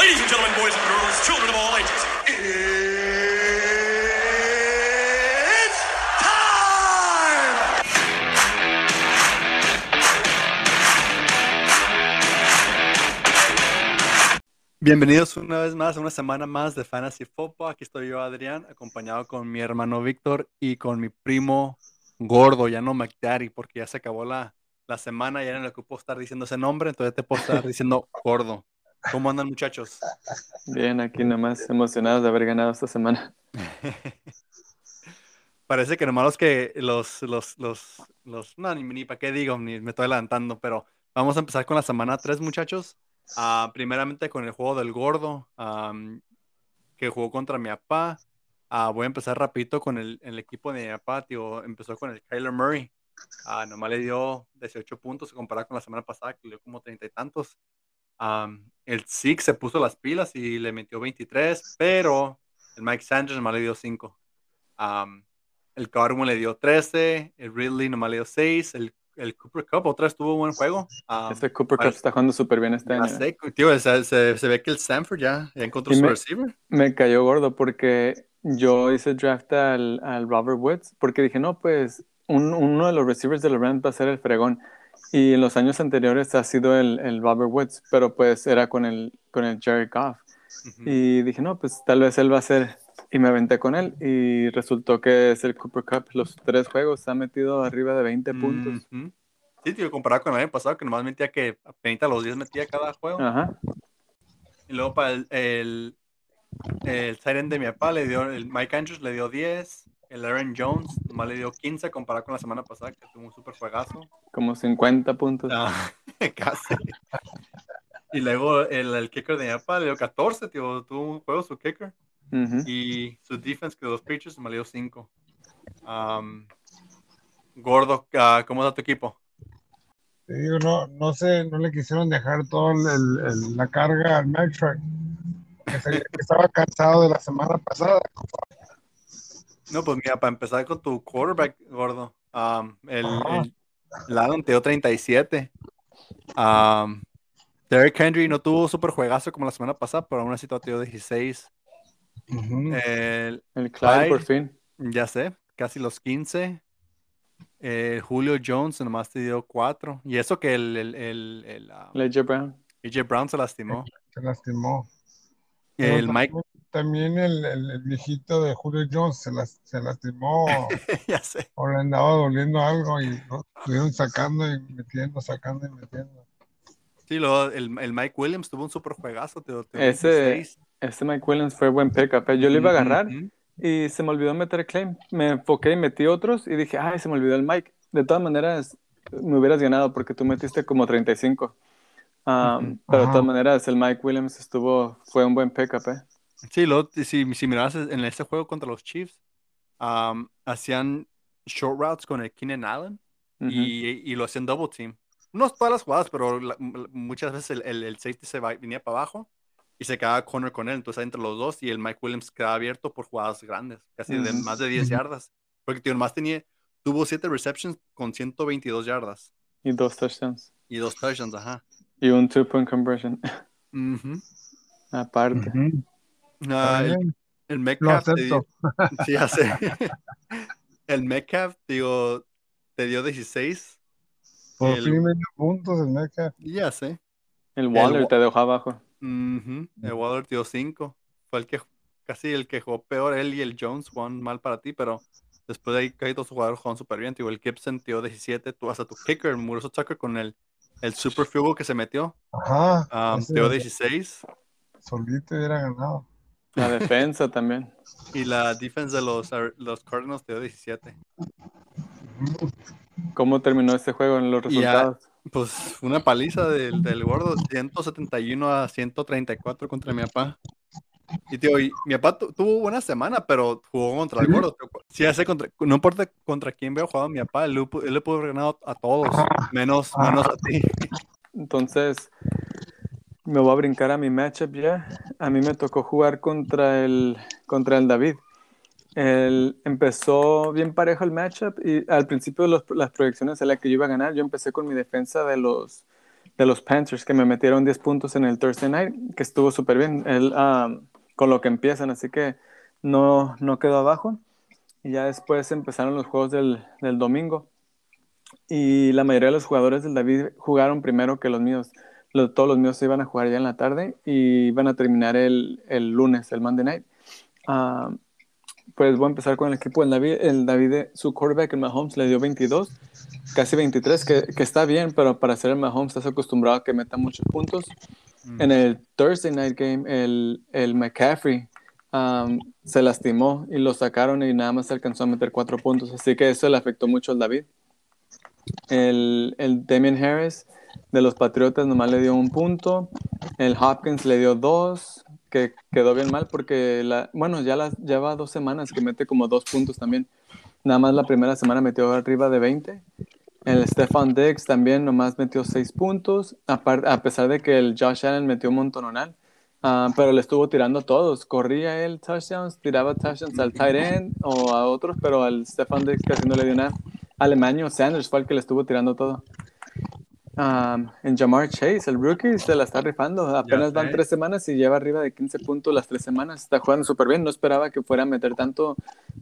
Ladies and gentlemen, boys and girls, children of all ages, it's time! Bienvenidos una vez más a una semana más de Fantasy Football. Aquí estoy yo, Adrián, acompañado con mi hermano Víctor y con mi primo gordo, ya no McDaddy, porque ya se acabó la, la semana ya no le puedo estar diciendo ese nombre, entonces te puedo estar diciendo gordo. ¿Cómo andan, muchachos? Bien, aquí nomás emocionados de haber ganado esta semana. Parece que nomás los que los, los, los, los, no, ni, ni para qué digo, ni me estoy adelantando, pero vamos a empezar con la semana 3, muchachos. Ah, primeramente con el juego del gordo, am, que jugó contra mi papá. Ah, voy a empezar rapidito con el, el equipo de mi papá, tío. Empezó con el Kyler Murray. Ah, nomás le dio 18 puntos comparado con la semana pasada, que le dio como 30 y tantos. El Zeke se puso las pilas y le metió 23, pero el Mike Sanders nomás le dio 5. Am, el Carmen le dio 13, el Ridley nomás le dio 6, el, el Cooper Cup otra vez tuvo buen juego. Am, Este Cooper Cup está jugando súper bien este año. sé, tío, se, se- se ve que el Stanford ya, ya encontró Y su me- receiver. Me cayó gordo porque yo hice draft al, al Robert Woods porque dije, no, pues un- uno de los receivers de los Rams va a ser el fregón. Y en los años anteriores ha sido el, el Robert Woods, pero pues era con el, con el Jared Goff. Y dije, no, pues tal vez él va a ser. Y me aventé con él y resultó que es el Cooper Cup. Los tres juegos se ha metido arriba de 20 puntos. Ujú. Sí, tío, comparado con el año pasado, que nomás metía que apenas los 10 metía cada juego. Ajá. Y luego para el, el, el end de mi papá, le dio, el Mike Andrews le dio 10. El Aaron Jones nomás le dio 15 comparado con la semana pasada, que tuvo un super juegazo. Como 50 puntos. Ah, casi. Y luego el, el kicker de papá le dio 14, tío. Tuvo un juego su kicker. Y su defense, que los Patriots, me dio 5. Gordo, ah, ¿cómo está tu equipo? Te digo, no, no sé, no le quisieron dejar toda la carga al Mac que, se- que estaba cansado de la semana pasada. No, pues mira, para empezar con tu quarterback, gordo. um, el, Ajá. el, Adam te dio 37. Um, Derrick Henry no tuvo super juegazo como la semana pasada, pero aún así te dio 16. Ujú. El, El Clyde, por Clyde. fin. ya sé, casi los 15. El Julio Jones nomás te dio 4. Y eso que el, el, el, el, um, Ledger Brown. AJ Brown se lastimó. Se lastimó. El Mike, también, el, el- el viejito de Julio Jones se, las- se lastimó ya sé. o le andaba doliendo algo y lo estuvieron sacando y metiendo, sacando y metiendo. Sí, luego el, el Mike Williams tuvo un super juegazo. Te, te Ese- 16. Este Mike Williams fue buen pickup. Yo lo iba a agarrar y se me olvidó meter claim. Me enfoqué y metí otros y dije, ay, se me olvidó el Mike. De todas maneras, me hubieras ganado porque tú metiste como 35. Um, pero de todas maneras, el Mike Williams estuvo, fue un buen pickup, ¿eh? Sí, luego, si, si mirabas en ese juego contra los Chiefs, um, hacían short routes con el Keenan Allen y, y lo hacían double team. No todas las jugadas, pero la- muchas veces el, el, el safety se va- venía para abajo y se quedaba corner con él. Entonces entre los dos y el Mike Williams quedaba abierto por jugadas grandes, casi de más de 10 Ujú. yardas. Porque tío, más tenía, tuvo 7 receptions con 122 yardas Y dos touchdowns. y dos touchdowns, ajá. Y un two-point conversion. Ujú. Aparte. Ah, el, el Lo Metcalf te dio- acepto. Sí, ya sé. El Metcalf, digo, te dio 16. Por el- fin me dio puntos el Metcalf. Ya sé. El Waller Wa- te dejó abajo. Ujú, El Waller te dio 5. Fue el que casi el que jugó peor. Él y el Jones jugaron mal para ti, pero después de ahí casi todos los jugadores jugaron súper bien. Digo, el Gibson te dio 17. Tú hasta tu kicker, el Muroso Tucker con el, el super field que se metió. Ajá. um, dio 16. solito hubiera ganado. La defensa también. Y la defense de los, los Cardinals te dio 17. Ujú. ¿Cómo terminó este juego en los ya- resultados? Pues una paliza del, del gordo, 171 a 134 contra mi papá. Y tío, y mi papá tu- tuvo buena semana, pero jugó contra el gordo. tío. Sí, hace contra, no importa contra quién veo jugado mi papá, él, le pu- él le pudo haber ganado a todos, menos, menos a ti. Entonces, me voy a brincar a mi matchup ya. A mí me tocó jugar contra el, contra el David. El, empezó bien parejo el matchup y al principio los- las proyecciones en las que yo iba a ganar, yo empecé con mi defensa de los de los Panthers, que me metieron 10 puntos en el Thursday Night, que estuvo súper bien él, um, con lo que empiezan, así que no, no quedó abajo. Y ya después empezaron los juegos del, del domingo. Y la mayoría de los jugadores del David jugaron primero que los míos. Los- todos los míos se iban a jugar ya en la tarde y iban a terminar el, el lunes, el Monday Night. Ah, pues voy a empezar con el equipo. El David, el David, su quarterback, el Mahomes, le dio 22, casi 23, que, que está bien, pero para ser el Mahomes estás acostumbrado a que meta muchos puntos. En el Thursday Night Game, el, el McCaffrey um, se lastimó y lo sacaron y nada más alcanzó a meter cuatro puntos. Así que eso le afectó mucho al David. El, el Damien Harris de los Patriotas nomás le dio un punto. El Hopkins le dio dos, que quedó bien mal porque, la, bueno, ya las, lleva dos semanas que mete como dos puntos también. Nada más la primera semana metió arriba de 20. El Stefan Diggs también nomás metió seis puntos, apar- a pesar de que el Josh Allen metió un montonal. Ah, pero le estuvo tirando a todos. Corría él touchdowns, tiraba touchdowns al tight end o a otros, pero al Stefan Diggs casi no le dio nada. Al Emmanuel Sanders fue el que le estuvo tirando todo. Um, en Jamar Chase, el rookie, se la está rifando. Apenas van tres semanas y lleva arriba de 15 puntos las tres semanas. Está jugando súper bien. No esperaba que fuera a meter tanto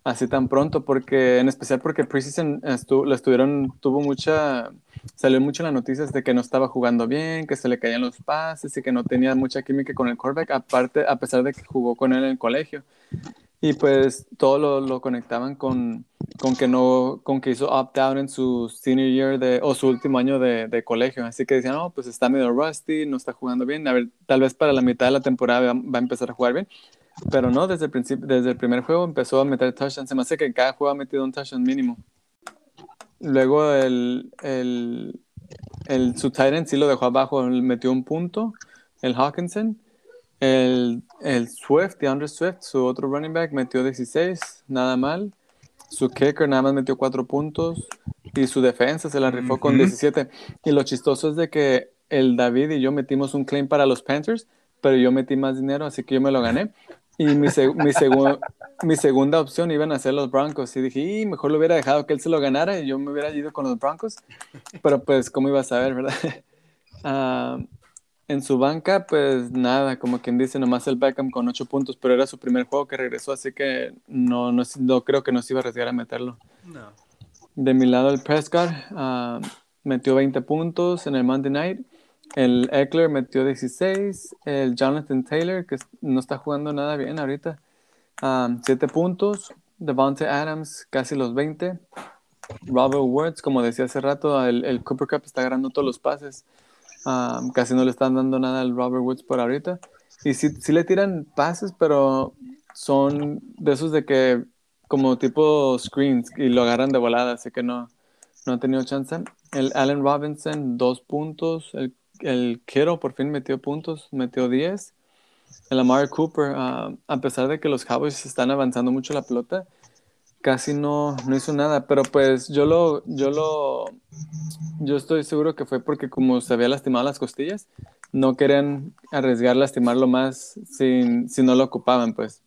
así tan pronto, porque en especial porque Preseason estu lo estuvieron, tuvo mucha, salió mucho en las noticias de que no estaba jugando bien, que se le caían los pases y que no tenía mucha química con el quarterback, aparte, a pesar de que jugó con él en el colegio. Y pues todo lo, lo conectaban con, con que no, con que hizo opt-out en su senior year de, o su último año de, de colegio. Así que decían, no, pues está medio rusty, no está jugando bien. A ver, tal vez para la mitad de la temporada va, a empezar a jugar bien. Pero no, desde el principio, desde el primer juego empezó a meter touchdowns. Se me hace que en cada juego ha metido un touchdown mínimo. Luego el, el, el su end sí lo dejó abajo, metió un punto, el Hawkinson. El, el Swift, DeAndre Swift, su otro running back, metió 16, nada mal. Su kicker nada más metió 4 puntos. Y su defensa se la rifó con Ujú. 17. Y lo chistoso es de que el David y yo metimos un claim para los Panthers, pero yo metí más dinero, así que yo me lo gané. Y mi, seg- mi, segu- mi segunda opción iban a ser los Broncos. Y dije, "Y, mejor lo hubiera dejado que él se lo ganara y yo me hubiera ido con los Broncos. Pero pues, ¿cómo iba a saber, verdad? Ah, en su banca, pues nada, como quien dice, nomás el Beckham con 8 puntos, pero era su primer juego que regresó, así que no, no, no creo que nos iba a arriesgar a meterlo. No. De mi lado, el Prescott ah, metió 20 puntos en el Monday Night. El Eckler metió 16. El Jonathan Taylor, que no está jugando nada bien ahorita, 7 puntos. Devontae Adams, casi los 20. Robert Woods, como decía hace rato, el, el Cooper Cup está agarrando todos los pases. Ah, casi no le están dando nada al Robert Woods por ahorita. Y sí, sí le tiran pases, pero son de esos de que como tipo screens y lo agarran de volada, así que no, no ha tenido chance. El Allen Robinson, dos puntos. El, el por fin metió puntos, metió 10. El Amari Cooper, ah, a pesar de que los Cowboys están avanzando mucho la pelota, casi no, no hizo nada. Pero pues yo lo, yo lo, yo estoy seguro que fue porque como se había lastimado las costillas, no querían arriesgar lastimarlo más sin, si no lo ocupaban, pues.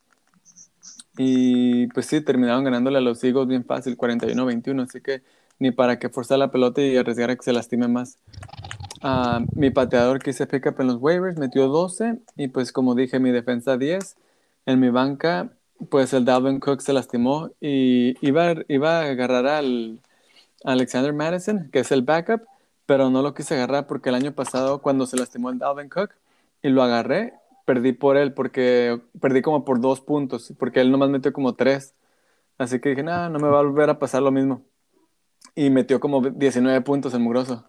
Y pues sí, terminaron ganándole a los Eagles bien fácil, 41-21, así que ni para que forzar la pelota y arriesgar a que se lastime más. Ah, mi pateador que hice pick up en los waivers metió 12 y pues como dije, mi defensa 10. En mi banca, pues el Dalvin Cook se lastimó y iba, iba a agarrar al Alexander Madison, que es el backup, pero no lo quise agarrar porque el año pasado cuando se lastimó el Dalvin Cook y lo agarré, perdí por él porque perdí como por dos puntos, porque él nomás metió como tres. Así que dije, no, no me va a volver a pasar lo mismo. Y metió como 19 puntos el mugroso.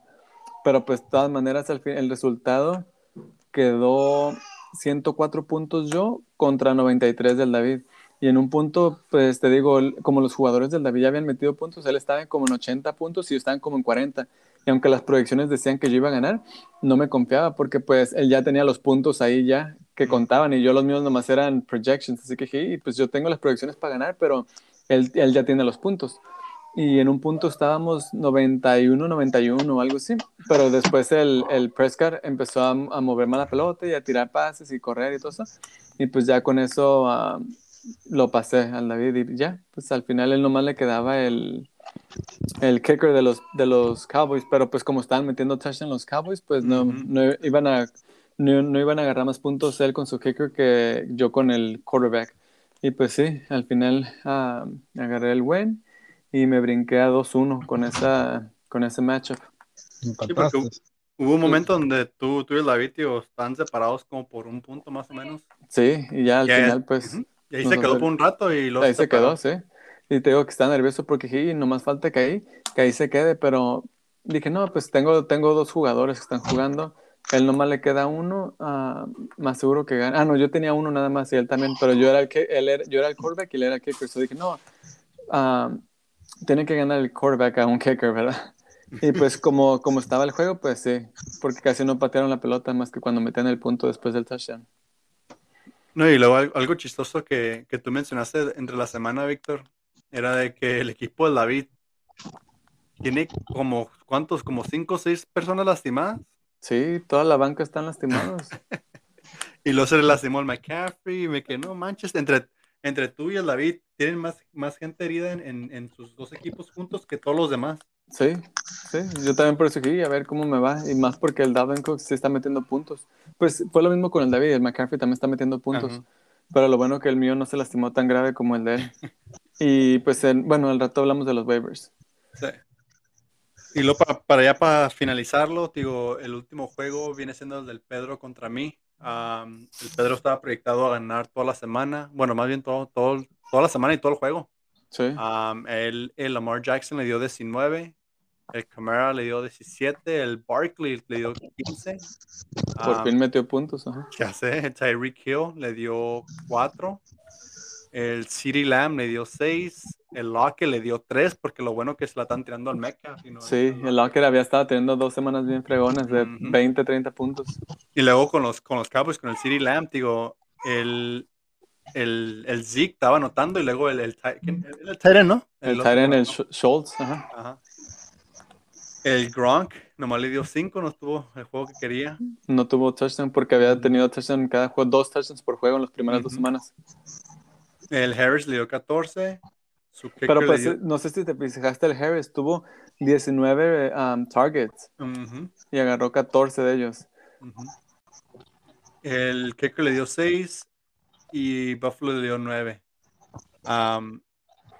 Pero pues de todas maneras fin, el resultado quedó 104 puntos yo contra 93 del David. Y en un punto, pues te digo, como los jugadores del David ya habían metido puntos, él estaba como en 80 puntos y yo estaba como en 40. Y aunque las proyecciones decían que yo iba a ganar, no me confiaba porque pues él ya tenía los puntos ahí ya que contaban y yo los míos nomás eran projections. Así que dije, "Y, pues yo tengo las proyecciones para ganar, pero él, él ya tiene los puntos. Y en un punto estábamos 91, 91 o algo así. Pero después el, el Prescott empezó a, a mover más la pelota y a tirar pases y correr y todo eso. Y pues ya con eso ah, lo pasé al David y ya. Pues al final él nomás le quedaba el, el kicker de los, de los Cowboys, pero pues como estaban metiendo touchdown los Cowboys, pues no, no iban a no, no iban a agarrar más puntos él con su kicker que yo con el quarterback. Y pues sí, al final ah, agarré el win y me brinqué a 2-1 con esa con ese matchup. Empataste. Hubo un momento donde tú, tú y David, tío, están separados como por un punto más o menos. Sí, y ya al final pues. Y ahí se quedó por un rato y luego ahí se quedó, sí. Y te digo que estaba nervioso porque dije, "Y nomás falta que ahí, que ahí se quede, pero dije, no, pues tengo, tengo dos jugadores que están jugando, él nomás le queda uno, ah, más seguro que gana. Ah, no, yo tenía uno nada más y él también, pero yo era el, que, él era, yo era el quarterback y él era el kicker, so dije, no, ah, tiene que ganar el quarterback a un kicker, ¿verdad? Y pues como, como estaba el juego, pues sí, porque casi no patearon la pelota más que cuando metían el punto después del touchdown. No, y luego al- algo chistoso que, que tú mencionaste entre la semana, Víctor, era de que el equipo de David tiene como, ¿cuántos? Como cinco o seis personas lastimadas. Sí, toda la banca están lastimados. Y luego se le lastimó el McCaffrey y me quedé, no manches, entre, entre tú y el David tienen más, más gente herida en, en, en sus dos equipos juntos que todos los demás. Sí, sí, yo también por eso dije, a ver cómo me va, y más porque el Dalvin Cook sí está metiendo puntos. Pues fue lo mismo con el David, el McCaffrey también está metiendo puntos, Ajá. pero lo bueno que el mío no se lastimó tan grave como el de él. Y pues, en- bueno, al rato hablamos de los waivers. Sí. Y luego para, para ya para finalizarlo, digo, el último juego viene siendo el del Pedro contra mí. Am, el Pedro estaba proyectado a ganar toda la semana, bueno, más bien todo, todo, toda la semana y todo el juego. Sí, Am, el, el Lamar Jackson le dio 19, el Camara le dio 17, el Barkley le dio 15. por Am, fin metió puntos. ajá. ya sé, el Tyreek Hill le dio 4. El City Lamb le dio 6. El Lockett le dio 3 porque lo bueno que se la están tirando al Mecca. y no- Sí, el Locker había estado teniendo dos semanas bien fregonas de Ujú. 20, 30 puntos. Y luego con los, con los Cowboys, con el City Lamb, digo, el, el, el Zeke estaba anotando y luego el, el, el, el tight end, ¿no? El el ¿no? Sch- Schultz, ajá. Ajá. El Gronk nomás le dio 5, no estuvo el juego que quería. no tuvo touchdown porque había tenido touchdown en cada juego, dos touchdowns por juego en las primeras dos semanas. El Harris le dio 14. Su Pero pues dio- no sé si te fijaste, el Harris tuvo 19 um, targets y agarró 14 de ellos. El kicker le dio 6 y Buffalo le dio 9.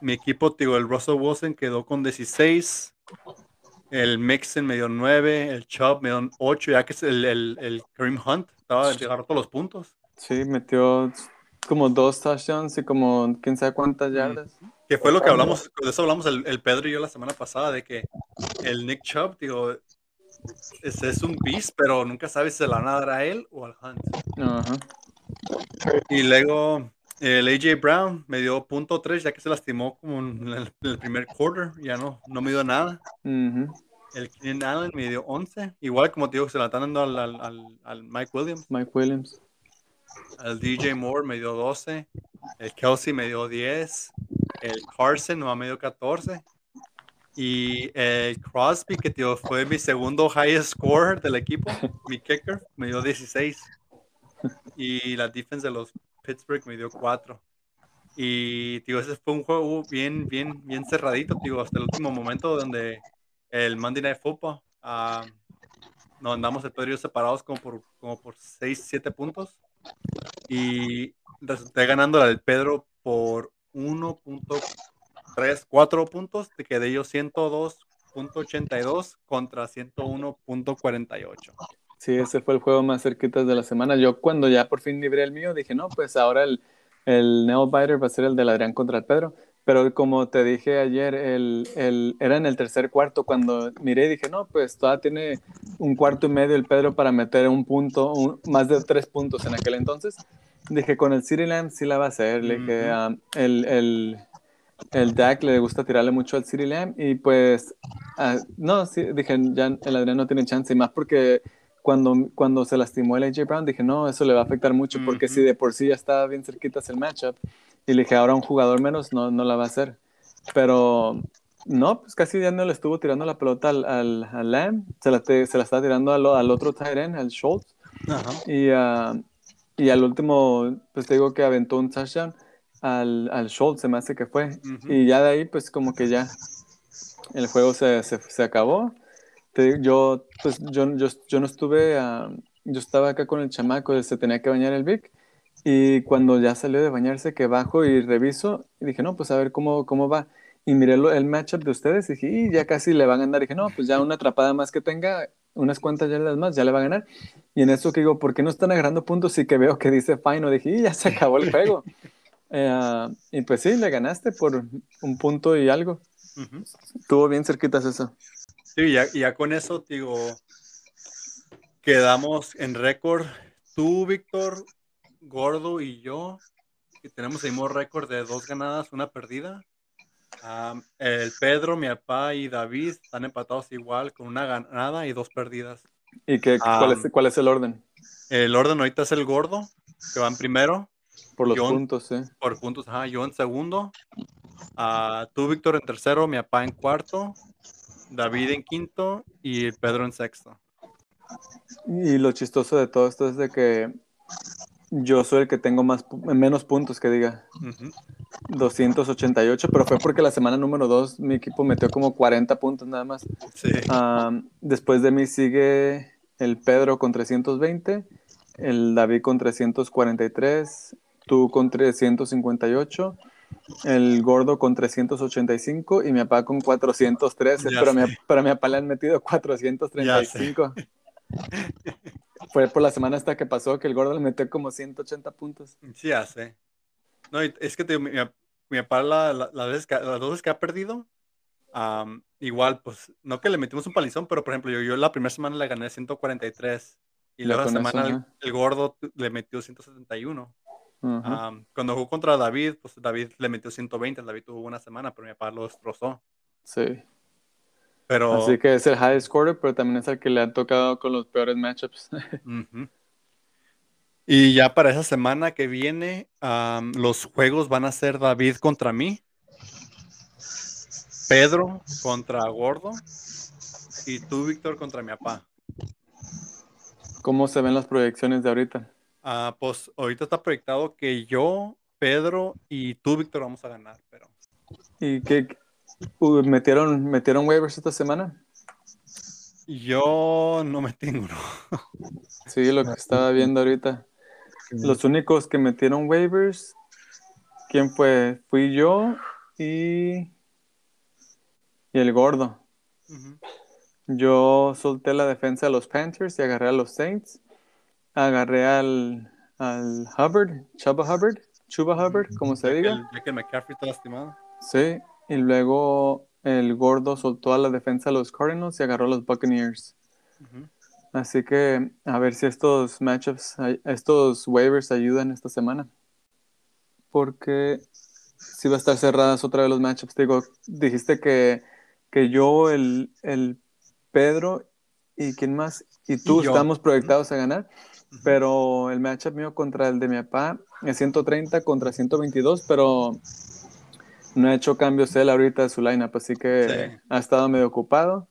mi equipo, digo, el Russell Wilson quedó con 16. El Mixon me dio 9. El Chubb me dio 8. Ya que es el, el, el Kareem Hunt estaba agarró todos los puntos. Sí, metió como dos touchdowns y como quién sabe cuántas yardas. Que fue lo que hablamos, de eso hablamos el, el Pedro y yo la semana pasada, de que el Nick Chubb, digo, es, es un beast, pero nunca sabes si se la van a dar a él o al Hunt. Ajá. Y luego el AJ Brown me dio punto 3 ya que se lastimó como en el, el primer quarter, ya no, no me dio nada. El Keenan Allen me dio 11, igual como te digo, se la están dando al, al, al- Mike Williams. Mike Williams. El DJ Moore me dio 12, el Kelsey me dio 10, el Carson nomás me dio 14. Y el Crosby, que tío, fue mi segundo highest score del equipo, mi kicker, me dio 16. Y la defense de los Pittsburgh me dio 4. Y tío, ese fue un juego bien, bien, bien cerradito, tío, hasta el último momento donde el Monday Night Football, ah, nos andamos el Pedro separados como por, como por 6, 7 puntos. Y resulté ganando al Pedro por 1.3, 4 puntos. Te quedé yo 102.82 contra 101.48. Sí, ese fue el juego más cerquita de la semana. Yo cuando ya por fin libré el mío, dije, no, pues ahora el, el nail biter va a ser el del Adrián contra el Pedro. Pero como te dije ayer, el, el, era en el tercer cuarto cuando miré y dije, no, pues todavía tiene un cuarto y medio el Pedro para meter un punto, un- más de tres puntos en aquel entonces. Dije, con el City Lamb sí la va a hacer. Le dije, ah, el, el, el Dak le gusta tirarle mucho al City Lamb y pues, ah, no, sí, dije, ya el Adrián no tiene chance y más porque cuando, cuando se lastimó el AJ Brown, dije, no, eso le va a afectar mucho, porque si de por sí ya estaba bien cerquitas el matchup, y le dije, ahora un jugador menos no, no la va a hacer. Pero no, pues casi ya no le estuvo tirando la pelota al, al, al Lamb, se la, te- se la estaba tirando al, al otro tight end, al Schultz, Ajá. y, ah, y al último, pues te digo que aventó un touchdown al, al Schultz, se me hace que fue. Y ya de ahí, pues como que ya, el juego se, se, se acabó. Te- yo, pues, yo, yo, yo no estuve, yo estaba acá con el chamaco, se tenía que bañar el Vic, y cuando ya salió de bañarse, que bajo y reviso, y dije, no, pues a ver cómo, cómo va. Y miré lo- el matchup de ustedes y dije, "Y ya casi le va a ganar. dije, no, pues ya una atrapada más que tenga, unas cuantas yardas más, ya le va a ganar. Y en eso que digo, ¿por qué no están agarrando puntos? Y que veo que dice Fino, dije, y ya se acabó el juego. Eh, y pues sí, le ganaste por un punto y algo. Ujú. Estuvo bien cerquitas eso. Sí, ya, ya con eso, digo, quedamos en récord. Tú, Víctor, Gordo y yo, que tenemos el mismo récord de dos ganadas, una perdida. El Pedro, mi papá y David están empatados igual, con una ganada y dos perdidas. ¿Y qué, cuál, es, cuál es el orden? El orden ahorita es el Gordo, que va en primero, Por los John. puntos, sí. por puntos, ajá, yo en segundo. Ah, tú, Víctor, en tercero, mi papá en cuarto, David en quinto y Pedro en sexto. Y lo chistoso de todo esto es de que yo soy el que tengo más, menos puntos que diga. Ujú. 288, pero fue porque la semana número 2 mi equipo metió como 40 puntos nada más. Sí. Después de mí sigue el Pedro con 320, el David con 343, tú con 358, el Gordo con 385 y mi papá con 413, Ya pero, mi, pero papá le han metido 435. Fue por la semana hasta que pasó que el Gordo le metió como 180 puntos. Sí, ya sé. No, es que te mi, mi papá la, la- la vez que- las dos veces que ha perdido, am, igual, pues, no que le metimos un palizón, pero por ejemplo, yo, yo la primera semana le gané 143 y luego la eso, semana el, el gordo le metió 171. Cuando jugó contra David, pues David le metió 120, David tuvo una semana, pero mi papá lo destrozó. sí. Pero, Así que es el high scorer, pero también es el que le ha tocado con los peores matchups. Y ya para esa semana que viene, los juegos van a ser David contra mí, Pedro contra Gordo y tú, Víctor, contra mi papá. ¿Cómo se ven las proyecciones de ahorita? Ah, pues ahorita está proyectado que yo, Pedro y tú, Víctor, vamos a ganar, pero ¿Y qué metieron, metieron waivers esta semana? yo no me tengo, ¿no? Sí, lo que estaba viendo ahorita. Los únicos que metieron waivers, ¿quién fue? Fui yo y, y el gordo. Yo solté la defensa de los Panthers y agarré a los Saints. Agarré al, al Hubbard, Chuba Hubbard, Chuba Hubbard, como se diga. el- ya que McCaffrey está lastimado. Sí, y luego el gordo soltó a la defensa de los Cardinals y agarró a los Buccaneers. Así que a ver si estos matchups, estos waivers ayudan esta semana. Porque si va a estar cerradas otra vez los matchups. Digo, dijiste que, que yo, el, el Pedro y quién más, y tú Y estamos proyectados a ganar. Pero el matchup mío contra el de mi papá es 130 contra 122, pero no ha hecho cambios él ahorita de su lineup, así que Sí. ha estado medio ocupado.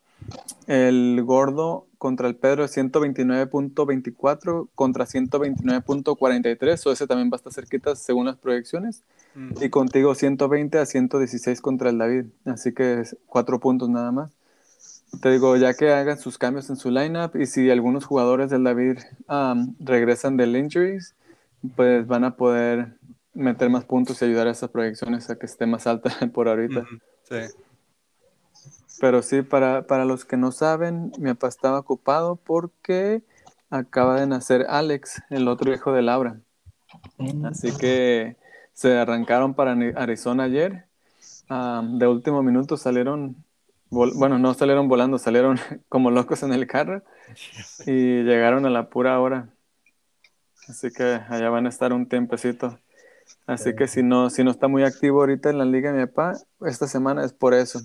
El gordo contra el Pedro es 129.24 contra 129.43, o ese también va a estar cerquita según las proyecciones. Y contigo 120 a 116 contra el David, así que cuatro puntos nada más. Te digo, ya que hagan sus cambios en su lineup y si algunos jugadores del David um, regresan del injuries, pues van a poder meter más puntos y ayudar a esas proyecciones a que esté más alta por ahorita. Sí. Pero sí, para, para los que no saben, mi papá estaba ocupado porque acaba de nacer Alex, el otro hijo de Laura. Así que se arrancaron para Arizona ayer. De último minuto salieron, bueno, no salieron volando, salieron como locos en el carro y llegaron a la pura hora. Así que allá van a estar un tiempecito. Así que si no, si no está muy activo ahorita en la liga mi papá, esta semana es por eso.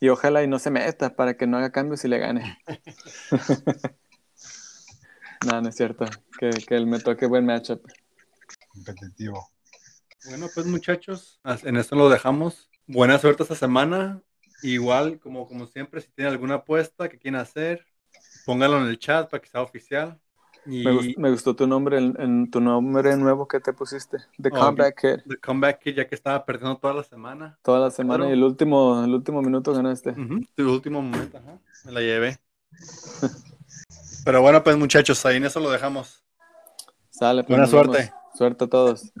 Y ojalá y no se meta para que no haga cambios y le gane. no, no es cierto. Que, que él me toque buen matchup. competitivo. Bueno, pues muchachos, en esto lo dejamos. Buena suerte esta semana. Igual, como, como siempre, si tienen alguna apuesta que quieren hacer, pónganlo en el chat para que sea oficial. Y Me, gust- me gustó tu nombre, en, en tu nombre nuevo que te pusiste. The Oh, Comeback Kid. The Comeback Kid, ya que estaba perdiendo toda la semana. Toda la semana Claro. y el último, el último minuto ganaste. Ujú, Tu último momento, ajá. Me la llevé. Pero bueno, pues muchachos, ahí en eso lo dejamos. Sale, pues, Buena vemos. suerte. Suerte a todos.